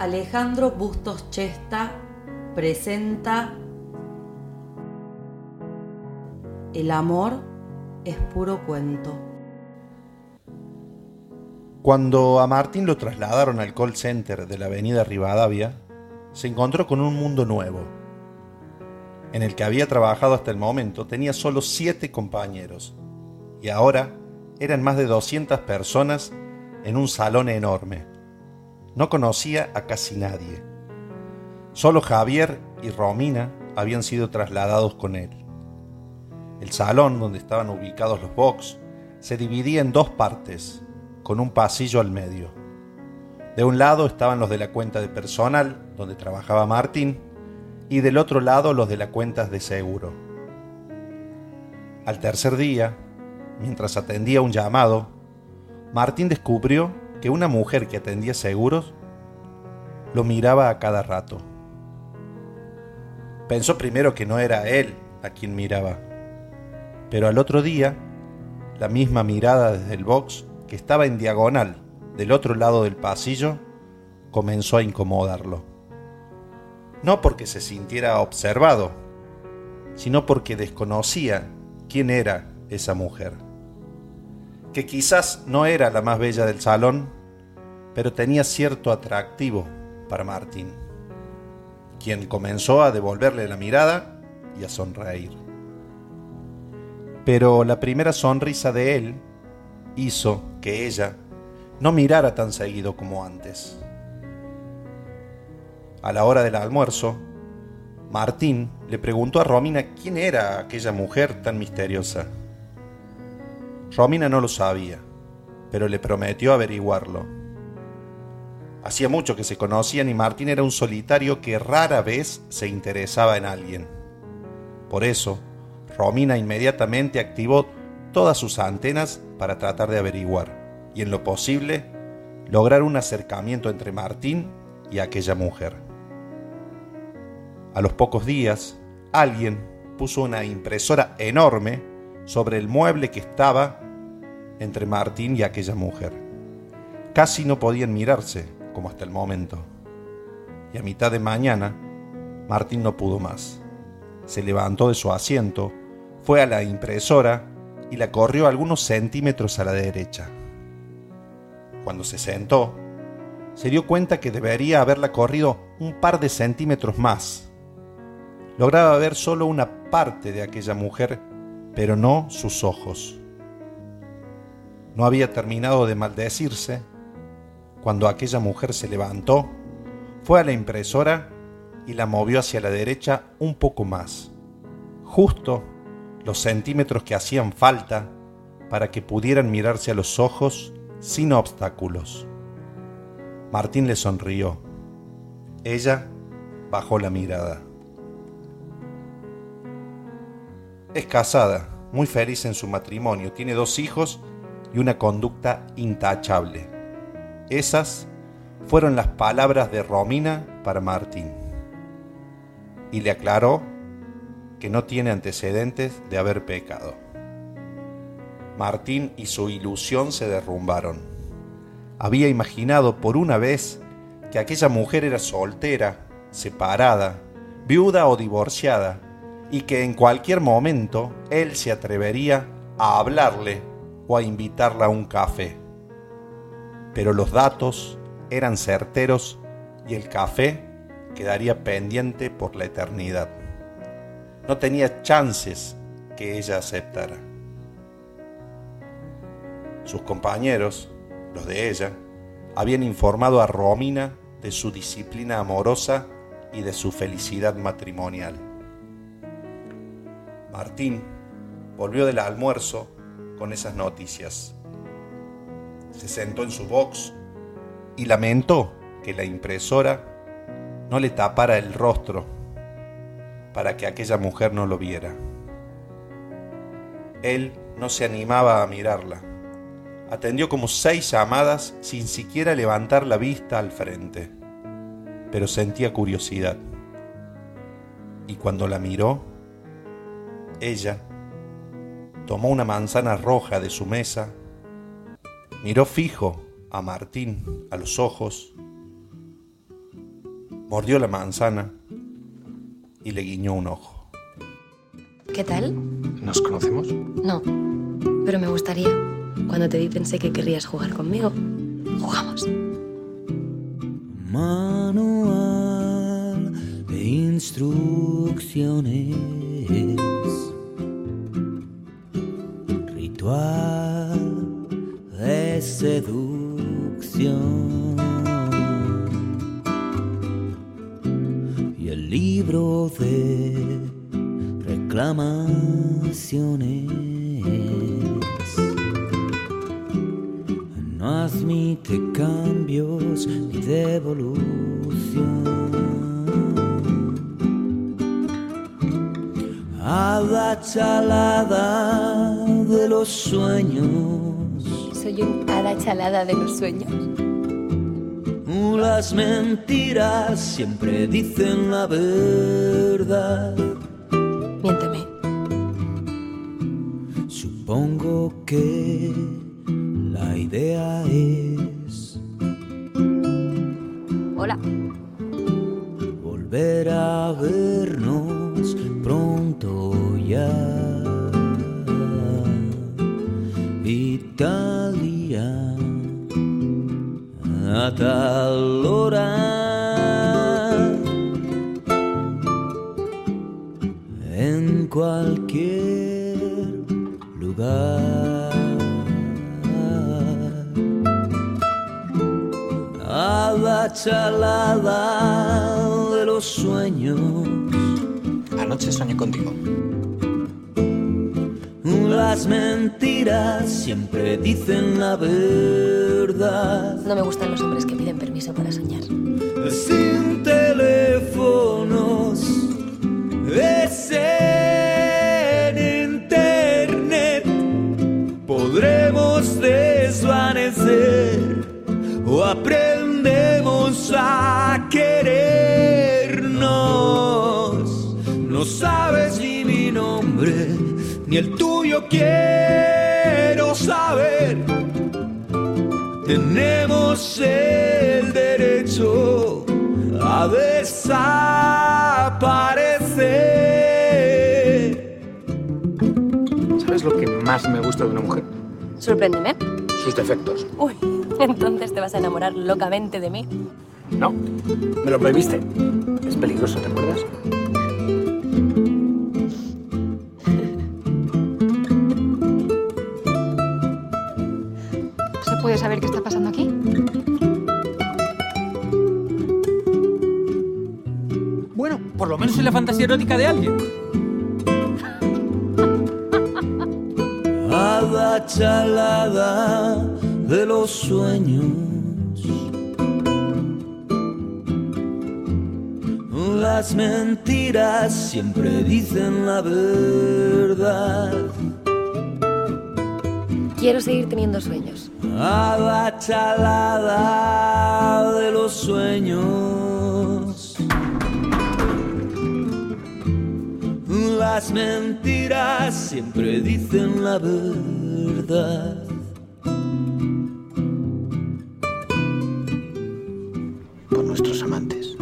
Alejandro Bustos Chesta presenta El amor es puro cuento. Cuando a Martín lo trasladaron al call center de la avenida Rivadavia, se encontró con un mundo nuevo. En el que había trabajado hasta el momento tenía solo siete compañeros y ahora eran más de 200 personas en un salón enorme. No conocía a casi nadie. Solo Javier y Romina habían sido trasladados con él. El salón donde estaban ubicados los box se dividía en dos partes, con un pasillo al medio. De un lado estaban los de la cuenta de personal, donde trabajaba Martín, y del otro lado los de las cuentas de seguro. Al tercer día, mientras atendía un llamado, Martín descubrió que una mujer que atendía seguros lo miraba a cada rato. Pensó primero que no era él a quien miraba, pero al otro día, la misma mirada desde el box, que estaba en diagonal del otro lado del pasillo, comenzó a incomodarlo. No porque se sintiera observado, sino porque desconocía quién era esa mujer que quizás no era la más bella del salón, pero tenía cierto atractivo para Martín, quien comenzó a devolverle la mirada y a sonreír. Pero la primera sonrisa de él hizo que ella no mirara tan seguido como antes. A la hora del almuerzo, Martín le preguntó a Romina quién era aquella mujer tan misteriosa. Romina no lo sabía, pero le prometió averiguarlo. Hacía mucho que se conocían y Martín era un solitario que rara vez se interesaba en alguien. Por eso, Romina inmediatamente activó todas sus antenas para tratar de averiguar y en lo posible lograr un acercamiento entre Martín y aquella mujer. A los pocos días, alguien puso una impresora enorme sobre el mueble que estaba entre Martín y aquella mujer. Casi no podían mirarse, como hasta el momento. Y a mitad de mañana, Martín no pudo más. Se levantó de su asiento, fue a la impresora y la corrió algunos centímetros a la derecha. Cuando se sentó, se dio cuenta que debería haberla corrido un par de centímetros más. Lograba ver solo una parte de aquella mujer, pero no sus ojos. No había terminado de maldecirse cuando aquella mujer se levantó, fue a la impresora y la movió hacia la derecha un poco más, justo los centímetros que hacían falta para que pudieran mirarse a los ojos sin obstáculos. Martín le sonrió. Ella bajó la mirada. Es casada, muy feliz en su matrimonio, tiene dos hijos y una conducta intachable. Esas fueron las palabras de Romina para Martín. Y le aclaró que no tiene antecedentes de haber pecado. Martín y su ilusión se derrumbaron. Había imaginado por una vez que aquella mujer era soltera, separada, viuda o divorciada, y que en cualquier momento él se atrevería a hablarle o a invitarla a un café. Pero los datos eran certeros y el café quedaría pendiente por la eternidad. No tenía chances que ella aceptara. Sus compañeros, los de ella, habían informado a Romina de su disciplina amorosa y de su felicidad matrimonial. Martín volvió del almuerzo con esas noticias. Se sentó en su box y lamentó que la impresora no le tapara el rostro para que aquella mujer no lo viera. Él no se animaba a mirarla. Atendió como seis llamadas sin siquiera levantar la vista al frente, pero sentía curiosidad. Y cuando la miró, ella tomó una manzana roja de su mesa, miró fijo a Martín a los ojos, mordió la manzana y le guiñó un ojo. ¿Qué tal? ¿Nos conocemos? No, pero me gustaría. Cuando te vi pensé que querrías jugar conmigo. Jugamos. Manual de instrucciones. Ritual de seducción. Y el libro de reclamaciones. No admite cambios ni devolución. A la chalada de los sueños, Soy un hada chalada de los sueños. las mentiras siempre dicen la verdad. Miénteme. Supongo que la idea es Hola. volver a vernos pronto. Italia a tal hora en cualquier lugar. A la chalada de los sueños. Anoche soñé contigo. Las mentiras siempre dicen la verdad. No me gustan los hombres que piden permiso para soñar. Sin ni el tuyo quiero saber. Tenemos el derecho a desaparecer. ¿Sabes lo que más me gusta de una mujer? Sorpréndeme. Sus defectos. Uy, entonces te vas a enamorar locamente de mí. No, me lo prohibiste. Es peligroso, ¿te acuerdas? Bueno, menos es la fantasía erótica de alguien. a la chalada de los sueños. Las mentiras siempre dicen la verdad. Quiero seguir teniendo sueños. A la chalada de los sueños. Las mentiras siempre dicen la verdad. Por nuestros amantes.